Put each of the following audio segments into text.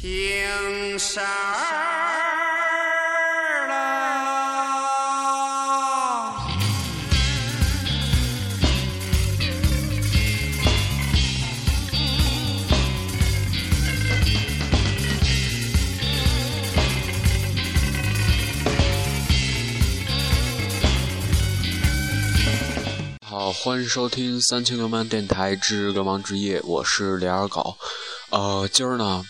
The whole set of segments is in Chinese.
青山儿啦。好，欢迎收听三清流氓电台之流氓之夜，我是李二狗。呃，今儿呢，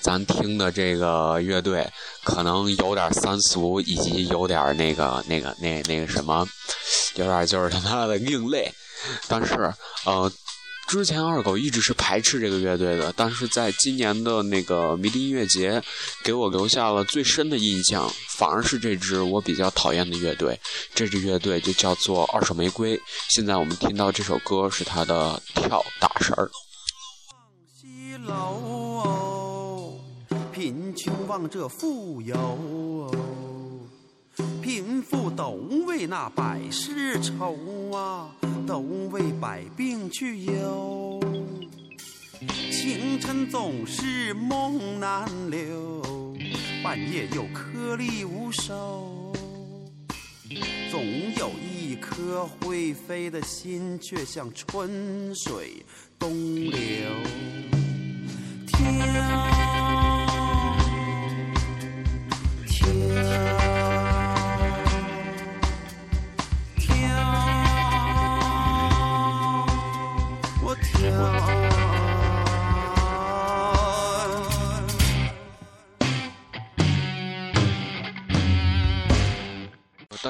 咱听的这个乐队可能有点三俗，以及有点那个、那个、那、那个什么，有点就是他妈的另类。但是，呃，之前二狗一直是排斥这个乐队的，但是在今年的那个迷笛音乐节，给我留下了最深的印象，反而是这支我比较讨厌的乐队。这支乐队就叫做二手玫瑰。现在我们听到这首歌是他的《跳大神儿》。穷望这富有，贫富都为那百事愁啊，都为百病去忧。清晨总是梦难留，半夜又颗粒无收。总有一颗会飞的心，却像春水东流。天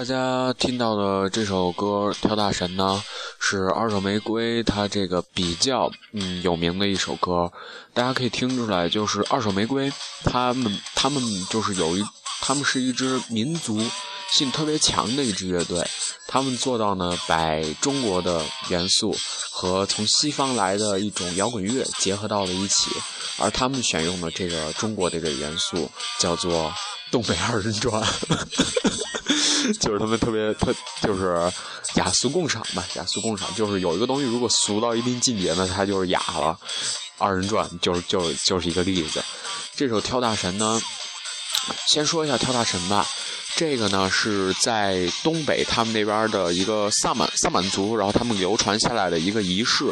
大家听到的这首歌《跳大神》呢，是二手玫瑰它这个比较嗯有名的一首歌。大家可以听出来，就是二手玫瑰他们他们就是有一他们是一支民族性特别强的一支乐队，他们做到呢把中国的元素和从西方来的一种摇滚乐结合到了一起，而他们选用的这个中国的这个元素叫做东北二人转。就是他们特别特，就是雅俗共赏吧，雅俗共赏。就是有一个东西，如果俗到一定境界，那它就是雅了。二人转就是就就是一个例子。这首《跳大神》呢，先说一下《跳大神》吧。这个呢是在东北他们那边的一个萨满萨满族，然后他们流传下来的一个仪式，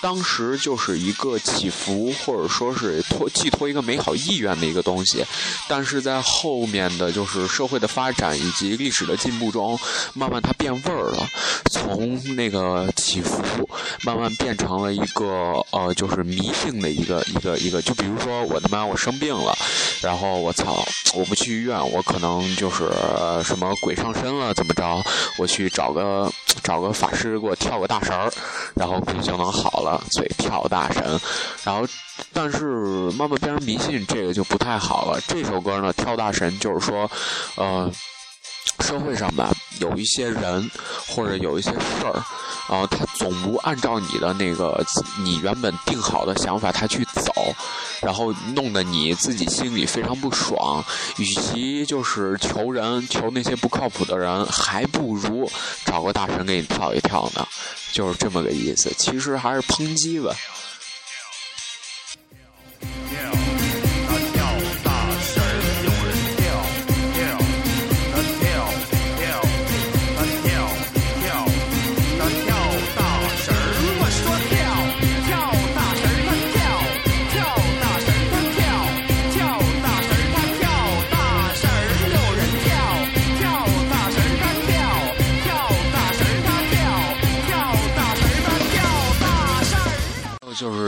当时就是一个祈福或者说是托寄托一个美好意愿的一个东西，但是在后面的就是社会的发展以及历史的进步中，慢慢它变味儿了，从那个祈福慢慢变成了一个呃就是迷信的一个一个一个，就比如说我他妈我生病了，然后我操我不去医院，我可能就是。呃，什么鬼上身了？怎么着？我去找个 找个法师给我跳个大神儿，然后估计就能好了。所以跳大神，然后但是慢慢变成迷信，这个就不太好了。这首歌呢，跳大神就是说，呃，社会上吧有一些人或者有一些事儿。然后他总不按照你的那个你原本定好的想法他去走，然后弄得你自己心里非常不爽。与其就是求人求那些不靠谱的人，还不如找个大神给你跳一跳呢，就是这么个意思。其实还是抨击吧。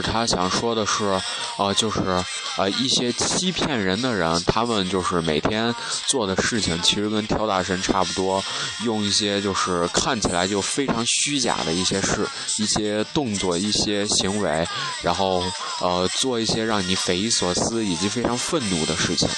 他想说的是，呃，就是呃一些欺骗人的人，他们就是每天做的事情，其实跟跳大神差不多，用一些就是看起来就非常虚假的一些事、一些动作、一些行为，然后呃做一些让你匪夷所思以及非常愤怒的事情。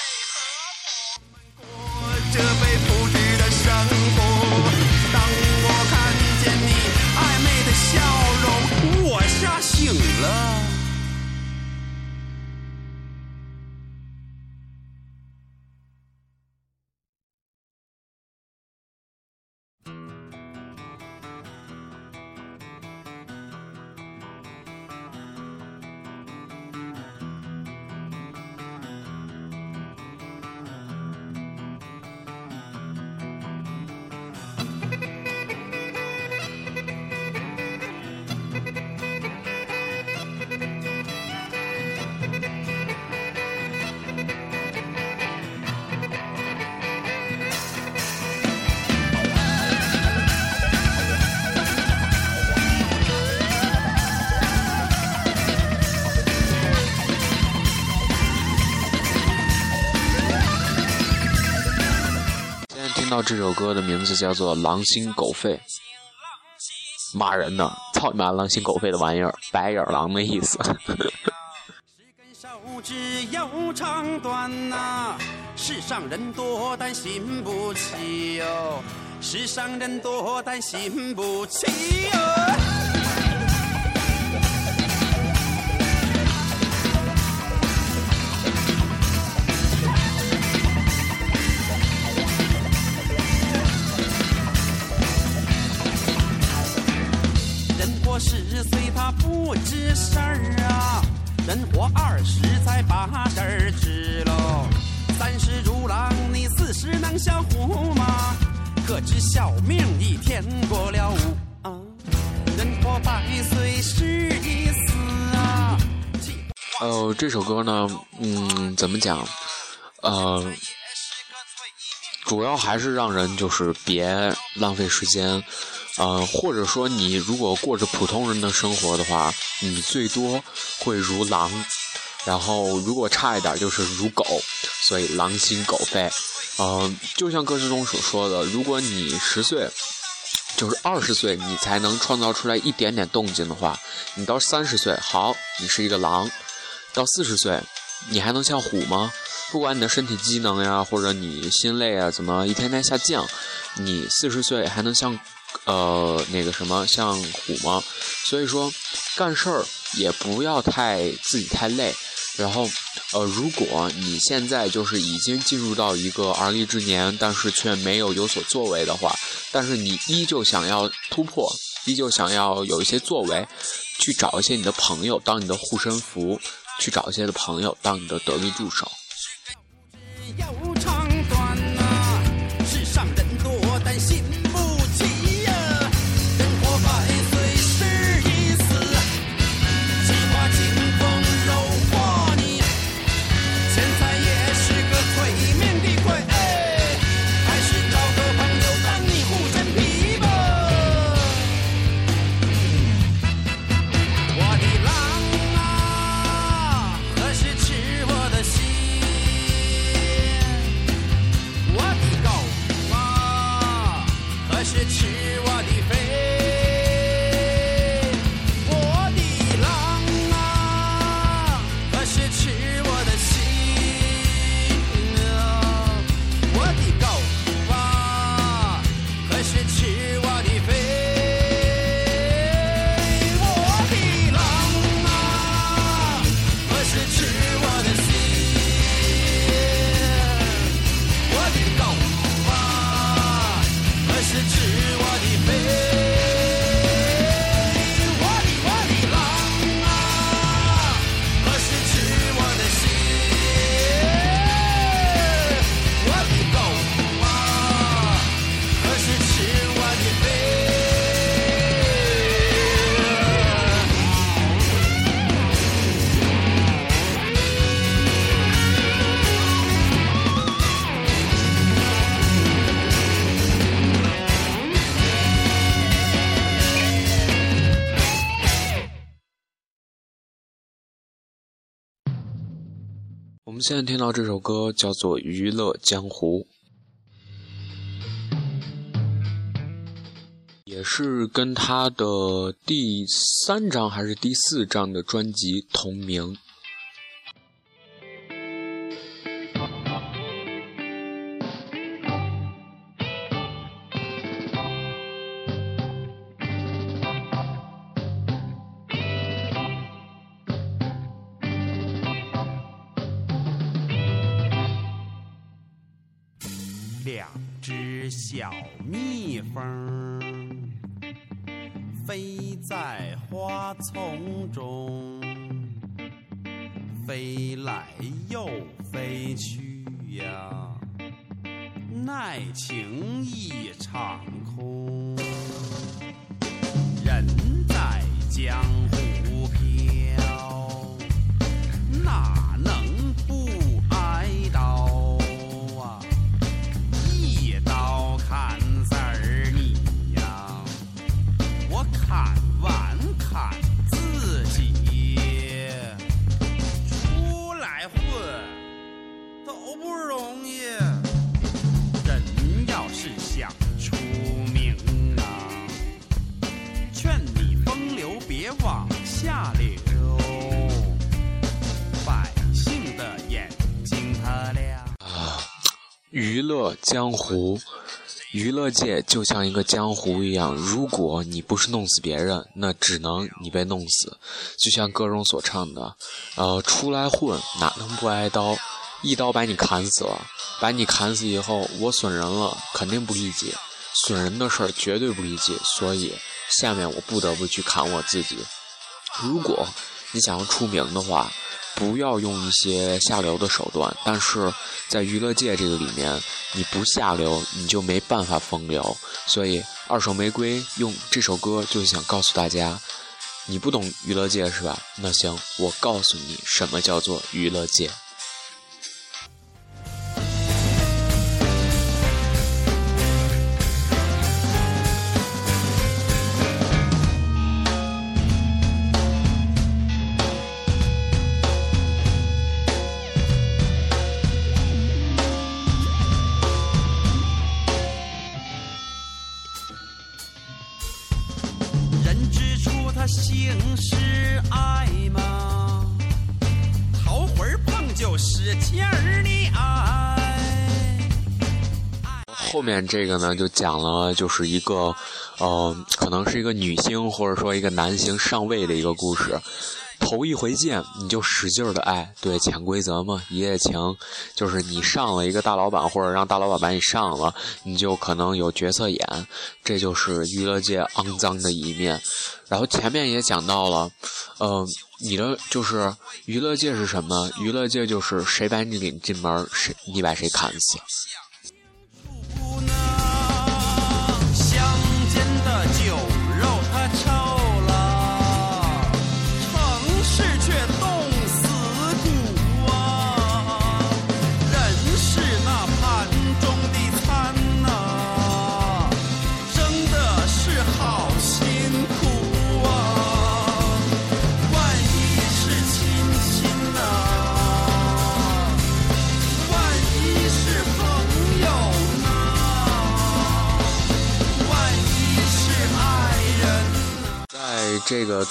这首歌的名字叫做《狼心狗肺》，骂人呢！操你妈，狼心狗肺的玩意儿，白眼狼的意思。手指有长短呐，世上人多但心不起哟，世上人多但心不起哟。命一天过了五啊，人活百岁是一死啊。呃，这首歌呢，嗯，怎么讲？呃，主要还是让人就是别浪费时间。呃，或者说你如果过着普通人的生活的话，你最多会如狼，然后如果差一点就是如狗，所以狼心狗肺。呃，就像歌词中所说的，如果你十岁，就是二十岁，你才能创造出来一点点动静的话，你到三十岁，好，你是一个狼；到四十岁，你还能像虎吗？不管你的身体机能呀，或者你心累啊，怎么一天天下降，你四十岁还能像？呃，那个什么像虎吗？所以说，干事儿也不要太自己太累。然后，呃，如果你现在就是已经进入到一个而立之年，但是却没有有所作为的话，但是你依旧想要突破，依旧想要有一些作为，去找一些你的朋友当你的护身符，去找一些的朋友当你的得力助手。现在听到这首歌叫做《娱乐江湖》，也是跟他的第三张还是第四张的专辑同名。在娱乐江湖，娱乐界就像一个江湖一样，如果你不是弄死别人，那只能你被弄死。就像歌中所唱的，呃，出来混哪能不挨刀？一刀把你砍死了，把你砍死以后，我损人了，肯定不理解，损人的事儿绝对不理解，所以下面我不得不去砍我自己。如果你想要出名的话，不要用一些下流的手段。但是在娱乐界这个里面，你不下流，你就没办法风流。所以二手玫瑰用这首歌就是想告诉大家，你不懂娱乐界是吧？那行，我告诉你什么叫做娱乐界。他性是爱吗？头回碰就使劲儿的爱。后面这个呢，就讲了，就是一个，呃，可能是一个女星或者说一个男星上位的一个故事。头一回见你就使劲的爱，对，潜规则嘛，一夜情，就是你上了一个大老板，或者让大老板把你上了，你就可能有角色演，这就是娱乐界肮脏的一面。然后前面也讲到了，呃，你的就是娱乐界是什么？娱乐界就是谁把你领进门，谁你把谁砍死。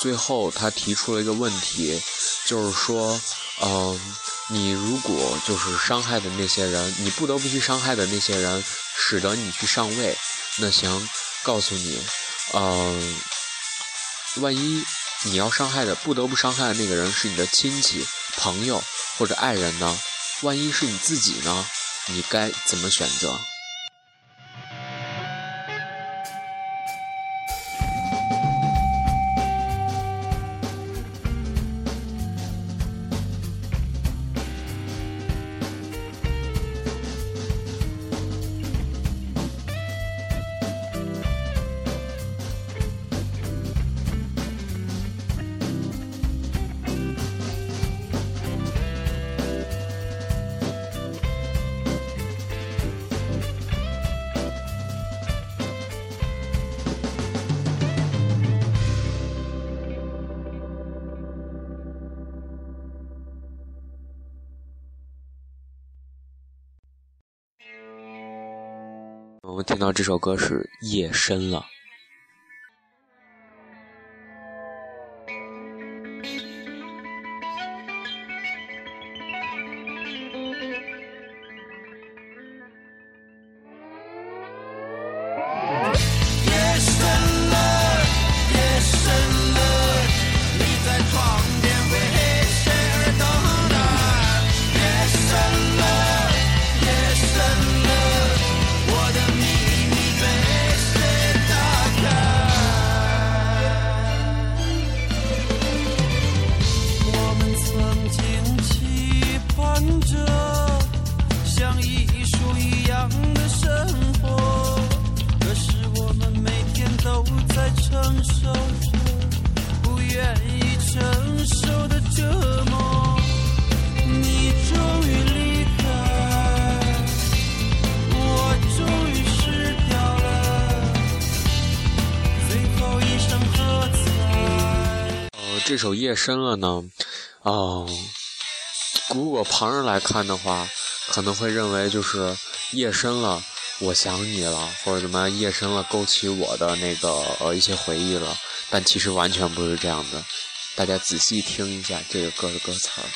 最后他提出了一个问题，就是说，嗯，你如果就是伤害的那些人，你不得不去伤害的那些人，使得你去上位，那行，告诉你，嗯，万一你要伤害的不得不伤害的那个人是你的亲戚、朋友或者爱人呢？万一是你自己呢？你该怎么选择？我们听到这首歌是夜深了。这首夜深了呢，哦，如果旁人来看的话，可能会认为就是夜深了，我想你了，或者怎么样，夜深了勾起我的那个呃一些回忆了，但其实完全不是这样的，大家仔细听一下这个歌的歌词儿。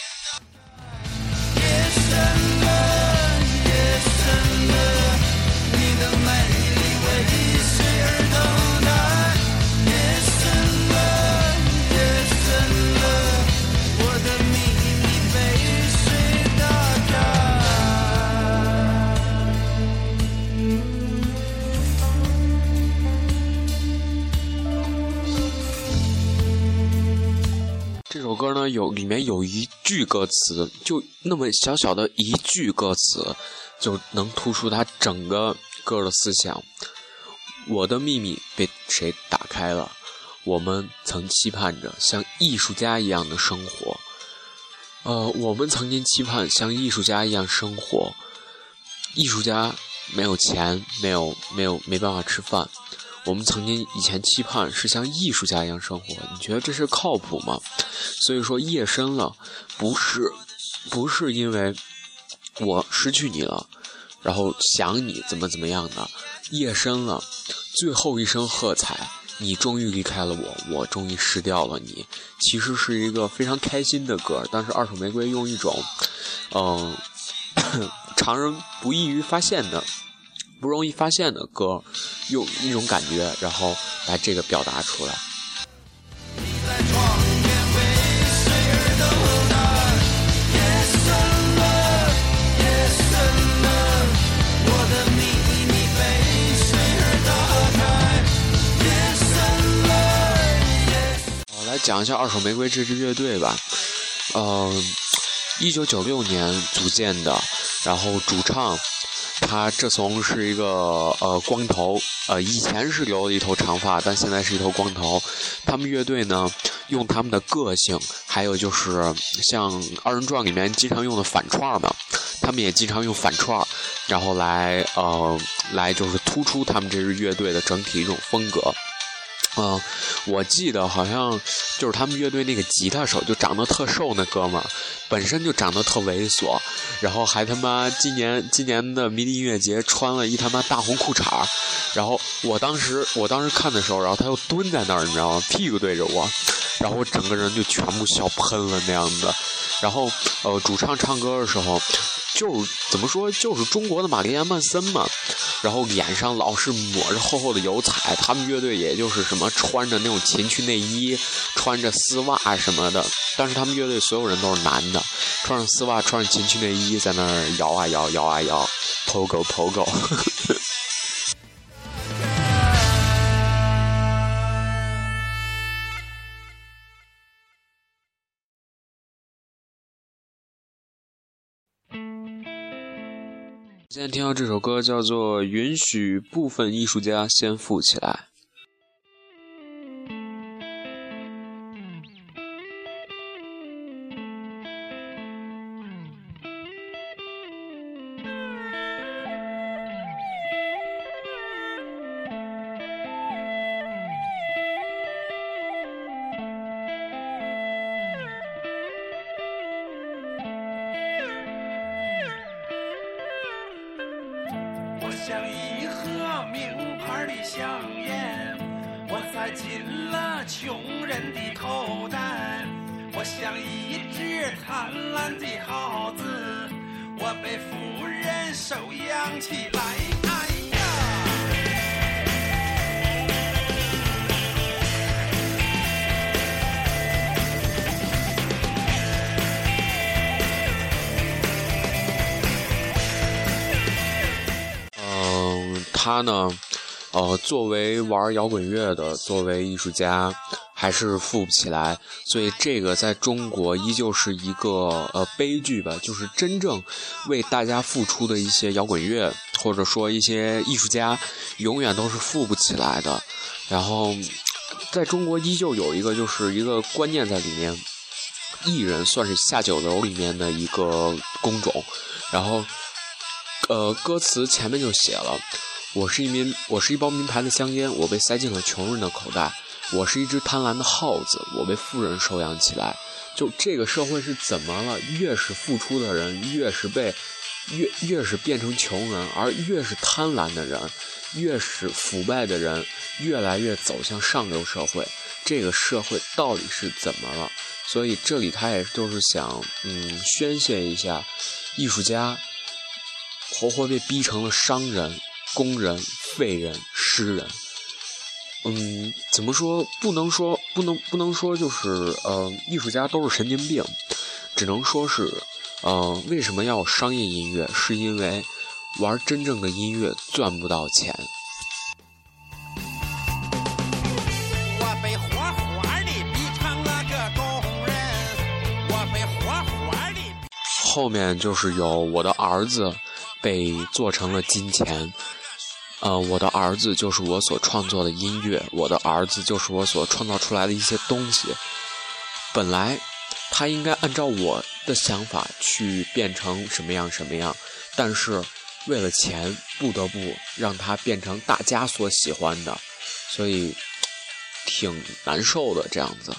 这首歌呢，有里面有一句歌词，就那么小小的一句歌词，就能突出它整个歌的思想。我的秘密被谁打开了？我们曾期盼着像艺术家一样的生活。呃，我们曾经期盼像艺术家一样生活。艺术家没有钱，没有没有没办法吃饭。我们曾经以前期盼是像艺术家一样生活，你觉得这是靠谱吗？所以说夜深了，不是不是因为我失去你了，然后想你怎么怎么样的。夜深了，最后一声喝彩，你终于离开了我，我终于失掉了你。其实是一个非常开心的歌，但是二手玫瑰用一种嗯 常人不易于发现的。不容易发现的歌，用一种感觉，然后把这个表达出来。好，来讲一下二手玫瑰这支乐队吧。嗯，一九九六年组建的，然后主唱。他这从是一个呃光头，呃以前是留了一头长发，但现在是一头光头。他们乐队呢，用他们的个性，还有就是像二人转里面经常用的反串嘛，他们也经常用反串，然后来呃来就是突出他们这支乐队的整体一种风格。嗯，我记得好像就是他们乐队那个吉他手，就长得特瘦那哥们儿，本身就长得特猥琐，然后还他妈今年今年的迷笛音乐节穿了一他妈大红裤衩然后我当时我当时看的时候，然后他又蹲在那儿，你知道吗？屁股对着我，然后我整个人就全部笑喷了那样子，然后呃，主唱唱歌的时候。就是怎么说，就是中国的玛丽莲曼森嘛，然后脸上老是抹着厚厚的油彩。他们乐队也就是什么穿着那种情趣内衣，穿着丝袜什么的。但是他们乐队所有人都是男的，穿着丝袜，穿着情趣内衣，在那儿摇啊摇，摇啊摇，pogo pogo。今天听到这首歌叫做《允许部分艺术家先富起来》。他呢，呃，作为玩摇滚乐的，作为艺术家，还是富不起来，所以这个在中国依旧是一个呃悲剧吧。就是真正为大家付出的一些摇滚乐，或者说一些艺术家，永远都是富不起来的。然后，在中国依旧有一个就是一个观念在里面，艺人算是下九流里面的一个工种。然后，呃，歌词前面就写了。我是一名，我是一包名牌的香烟，我被塞进了穷人的口袋。我是一只贪婪的耗子，我被富人收养起来。就这个社会是怎么了？越是付出的人，越是被，越越是变成穷人，而越是贪婪的人，越是腐败的人，越来越走向上流社会。这个社会到底是怎么了？所以这里他也就是想，嗯，宣泄一下，艺术家活活被逼成了商人。工人、废人、诗人，嗯，怎么说？不能说，不能，不能说，就是呃，艺术家都是神经病，只能说是，呃，为什么要商业音乐？是因为玩真正的音乐赚不到钱。我被活活的逼成了个工人，后面就是有我的儿子被做成了金钱，呃，我的儿子就是我所创作的音乐，我的儿子就是我所创造出来的一些东西。本来他应该按照我的想法去变成什么样什么样，但是为了钱，不得不让他变成大家所喜欢的，所以挺难受的这样子。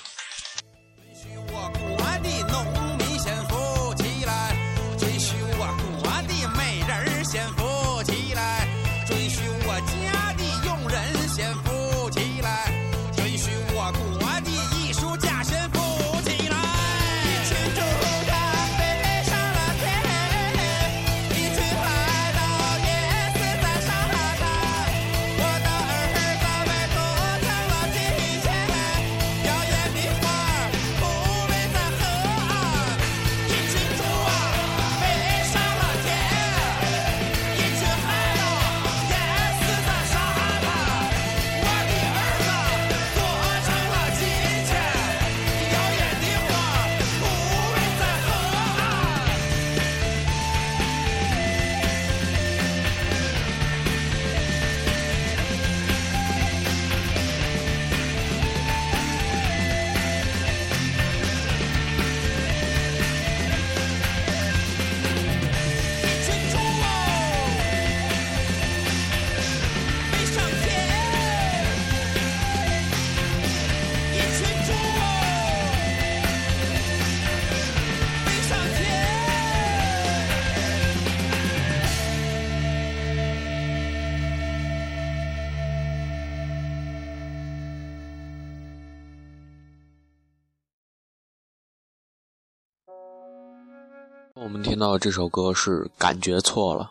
我们听到这首歌是感觉错了。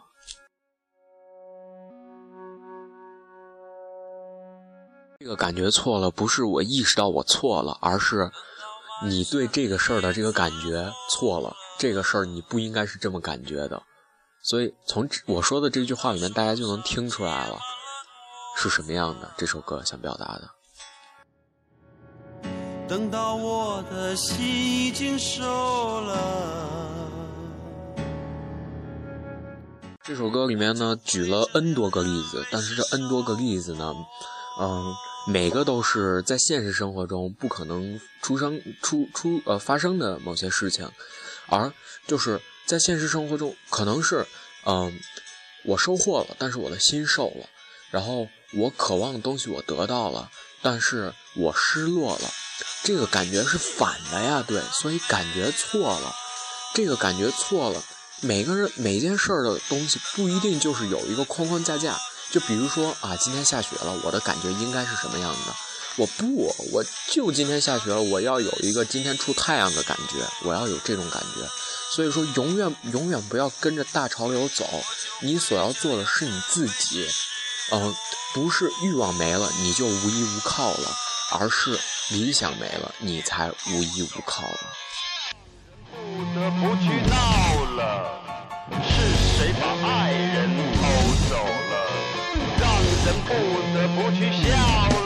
这个感觉错了，不是我意识到我错了，而是你对这个事儿的这个感觉错了。这个事儿你不应该是这么感觉的。所以从我说的这句话里面，大家就能听出来了是什么样的。这首歌想表达的。等到我的心已经瘦了。这首歌里面呢，举了 N 多个例子，但是这 N 多个例子呢，嗯，每个都是在现实生活中不可能出生、出出呃发生的某些事情，而就是在现实生活中，可能是嗯，我收获了，但是我的心受了，然后我渴望的东西我得到了，但是我失落了，这个感觉是反的呀，对，所以感觉错了，这个感觉错了。每个人每件事儿的东西不一定就是有一个框框架架，就比如说啊，今天下雪了，我的感觉应该是什么样的？我不，我就今天下雪了，我要有一个今天出太阳的感觉，我要有这种感觉。所以说，永远永远不要跟着大潮流走，你所要做的是你自己，嗯，不是欲望没了你就无依无靠了，而是理想没了你才无依无靠了。不去想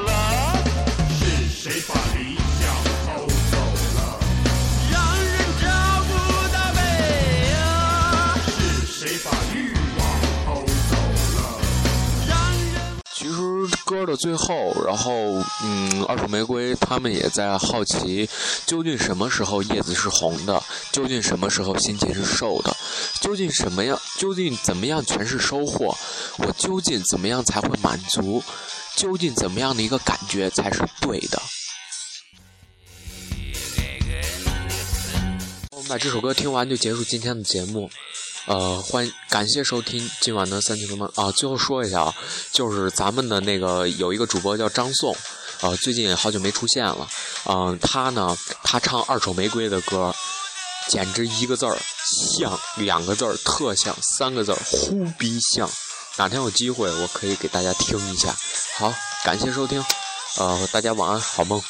歌的最后，然后嗯，二手玫瑰他们也在好奇，究竟什么时候叶子是红的？究竟什么时候心情是瘦的？究竟什么样？究竟怎么样全是收获？我究竟怎么样才会满足？究竟怎么样的一个感觉才是对的？我们把这首歌听完就结束今天的节目。呃，欢感谢收听今晚的三体流氓啊！最后说一下啊，就是咱们的那个有一个主播叫张颂，呃，最近好久没出现了。嗯，他呢，他唱二手玫瑰的歌。简直一个字儿像，两个字儿特像，三个字儿忽必像。哪天有机会，我可以给大家听一下。好，感谢收听，呃，大家晚安，好梦。